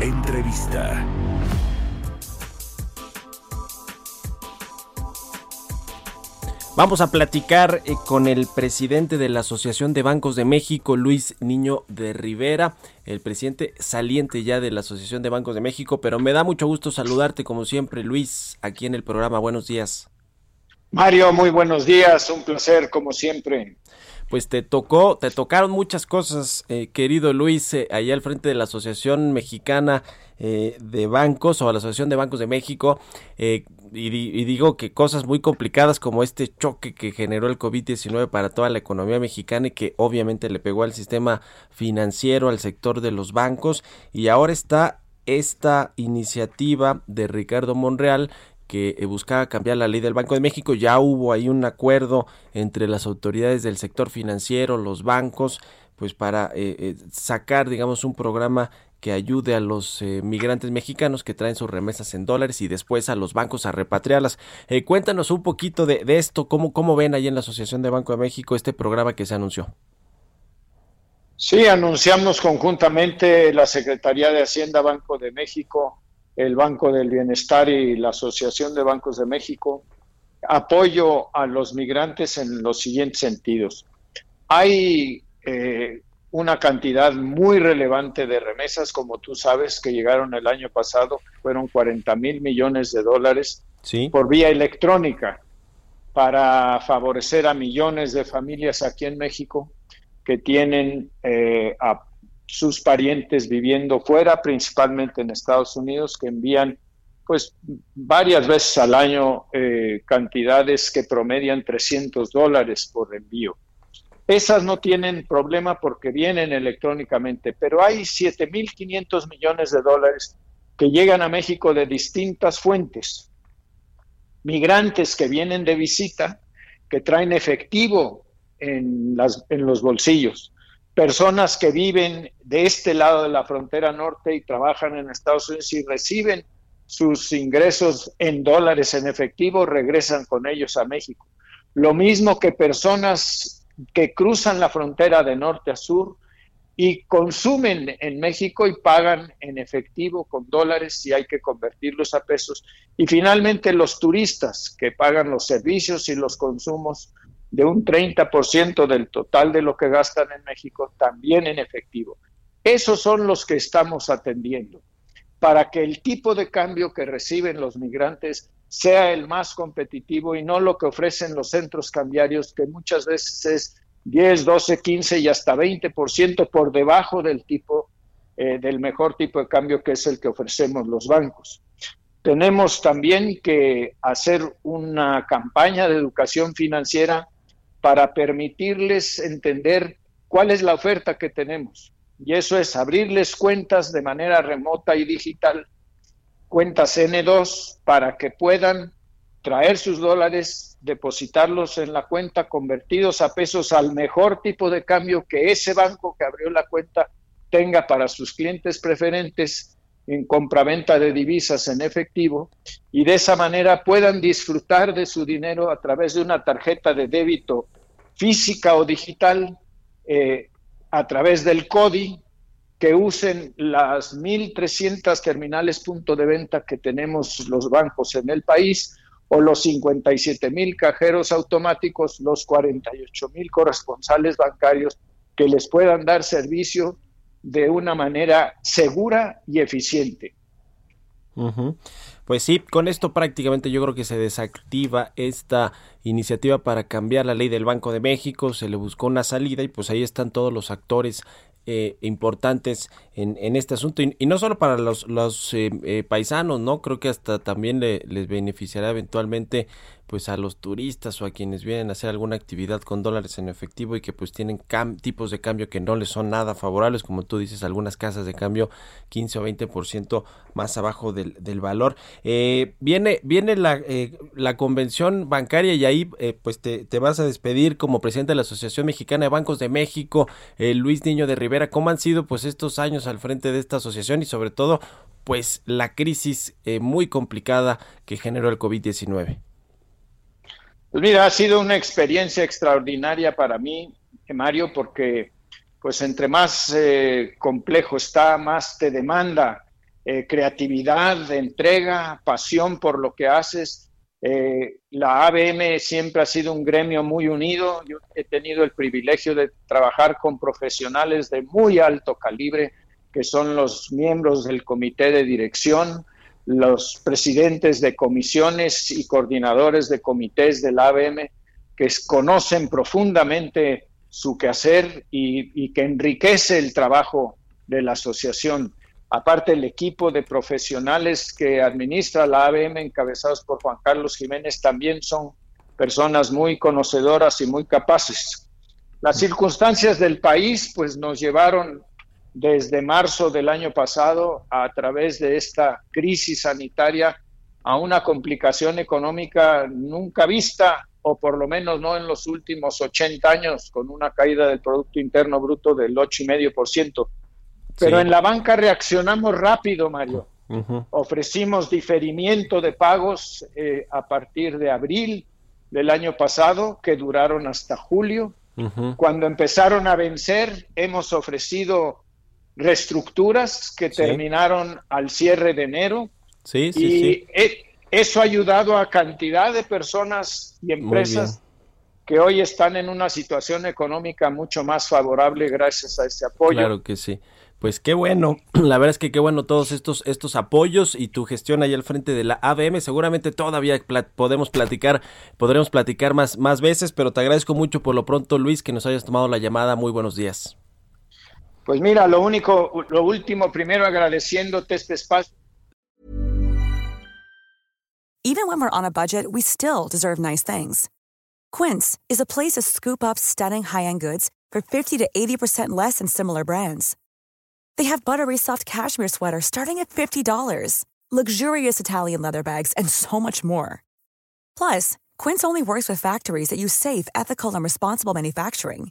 Entrevista. Vamos a platicar eh, con el presidente de la Asociación de Bancos de México, Luis Niño de Rivera, el presidente saliente ya de la Asociación de Bancos de México, pero me da mucho gusto saludarte como siempre, Luis, aquí en el programa. Buenos días. Mario, muy buenos días, un placer como siempre pues te tocó, te tocaron muchas cosas, eh, querido Luis, eh, allá al frente de la Asociación Mexicana eh, de Bancos o la Asociación de Bancos de México, y, y, digo que cosas muy complicadas como este choque que generó el COVID-19 para toda la economía mexicana y que obviamente le pegó al sistema financiero, al sector de los bancos, y ahora está esta iniciativa de Ricardo Monreal que eh, buscaba cambiar la ley del Banco de México. Ya hubo ahí un acuerdo entre las autoridades del sector financiero, los bancos, pues para eh, eh, sacar, digamos, un programa que ayude a los migrantes mexicanos que traen sus remesas en dólares y después a los bancos a repatriarlas. cuéntanos un poquito de, de, esto, cómo, cómo ven ahí en la Asociación de Banco de México este programa que se anunció. Sí, anunciamos conjuntamente la Secretaría de Hacienda Banco de México, el Banco del Bienestar y la Asociación de Bancos de México, apoyo a los migrantes en los siguientes sentidos. Hay eh, una cantidad muy relevante de remesas, como tú sabes, que llegaron el año pasado, fueron 40 mil millones de dólares por vía electrónica para favorecer a millones de familias aquí en México que tienen eh, a sus parientes viviendo fuera, principalmente en Estados Unidos, que envían pues varias veces al año eh, cantidades que promedian 300 dólares por envío. Esas no tienen problema porque vienen electrónicamente, pero hay 7.500 millones de dólares que llegan a México de distintas fuentes. Migrantes que vienen de visita, que traen efectivo en, las, en los bolsillos personas que viven de este lado de la frontera norte y trabajan en Estados Unidos y reciben sus ingresos en dólares en efectivo, regresan con ellos a México. Lo mismo que personas que cruzan la frontera de norte a sur y consumen en México y pagan en efectivo con dólares si hay que convertirlos a pesos. Y finalmente los turistas que pagan los servicios y los consumos de un 30% del total de lo que gastan en México también en efectivo. Esos son los que estamos atendiendo para que el tipo de cambio que reciben los migrantes sea el más competitivo y no lo que ofrecen los centros cambiarios, que muchas veces es 10, 12, 15 y hasta 20% por debajo del tipo eh, del mejor tipo de cambio que es el que ofrecemos los bancos. Tenemos también que hacer una campaña de educación financiera para permitirles entender cuál es la oferta que tenemos. Y eso es abrirles cuentas de manera remota y digital, cuentas N2, para que puedan traer sus dólares, depositarlos en la cuenta, convertidos a pesos al mejor tipo de cambio que ese banco que abrió la cuenta tenga para sus clientes preferentes en compraventa de divisas en efectivo y de esa manera puedan disfrutar de su dinero a través de una tarjeta de débito física o digital eh, a través del CODI, que usen las 1.300 terminales punto de venta que tenemos los bancos en el país o los 57.000 cajeros automáticos, los 48.000 corresponsales bancarios que les puedan dar servicio de una manera segura y eficiente. Pues sí, con esto prácticamente yo creo que se desactiva esta iniciativa para cambiar la ley del Banco de México, se le buscó una salida y pues ahí están todos los actores eh, importantes en, este asunto. Y, no solo para los, los eh, eh, paisanos, no creo que hasta también le, les beneficiará eventualmente pues a los turistas o a quienes vienen a hacer alguna actividad con dólares en efectivo y que pues tienen tipos de cambio que no les son nada favorables, como tú dices, algunas casas de cambio 15 o 20% más abajo del, del valor. Eh, viene viene la, eh, la convención bancaria y ahí eh, pues te, te, vas a despedir como presidente de la Asociación Mexicana de Bancos de México, Luis Niño de Rivera. ¿Cómo han sido pues estos años al frente de esta asociación y sobre todo pues la crisis muy complicada que generó el COVID-19? Pues mira, ha sido una experiencia extraordinaria para mí, Mario, porque pues entre más eh, complejo está, más te demanda eh, creatividad, entrega, pasión por lo que haces. Eh, la ABM siempre ha sido un gremio muy unido. Yo he tenido el privilegio de trabajar con profesionales de muy alto calibre, que son los miembros del comité de dirección, los presidentes de comisiones y coordinadores de comités del ABM que conocen profundamente su quehacer y, que enriquece el trabajo de la asociación. Aparte, el equipo de profesionales que administra la ABM, encabezados por Juan Carlos Jiménez, también son personas muy conocedoras y muy capaces. Las circunstancias del país pues nos llevaron desde marzo del año pasado a través de esta crisis sanitaria a una complicación económica nunca vista o por lo menos no en los últimos 80 años con una caída del producto interno bruto del 8,5%. Pero en la banca reaccionamos rápido, Mario. Ofrecimos diferimiento de pagos eh, a partir de abril del año pasado que duraron hasta julio. Cuando empezaron a vencer, hemos ofrecido reestructuras que terminaron al cierre de enero. Sí, sí, y sí. E, eso ha ayudado a cantidad de personas y empresas que hoy están en una situación económica mucho más favorable gracias a ese apoyo. Claro que sí. Pues qué bueno, la verdad es que qué bueno todos estos estos apoyos y tu gestión ahí al frente de la ABM. Seguramente todavía podemos platicar, podremos platicar más más veces, pero te agradezco mucho por lo pronto, Luis, que nos hayas tomado la llamada. Muy buenos días. Pues mira, lo único, lo último, primero agradeciéndote este espacio. Even when we're on a budget, we still deserve nice things. Quince is a place to scoop up stunning high-end goods for 50 to 80% less than similar brands. They have buttery soft cashmere sweaters starting at $50, luxurious Italian leather bags, and so much more. Plus, Quince only works with factories that use safe, ethical, and responsible manufacturing.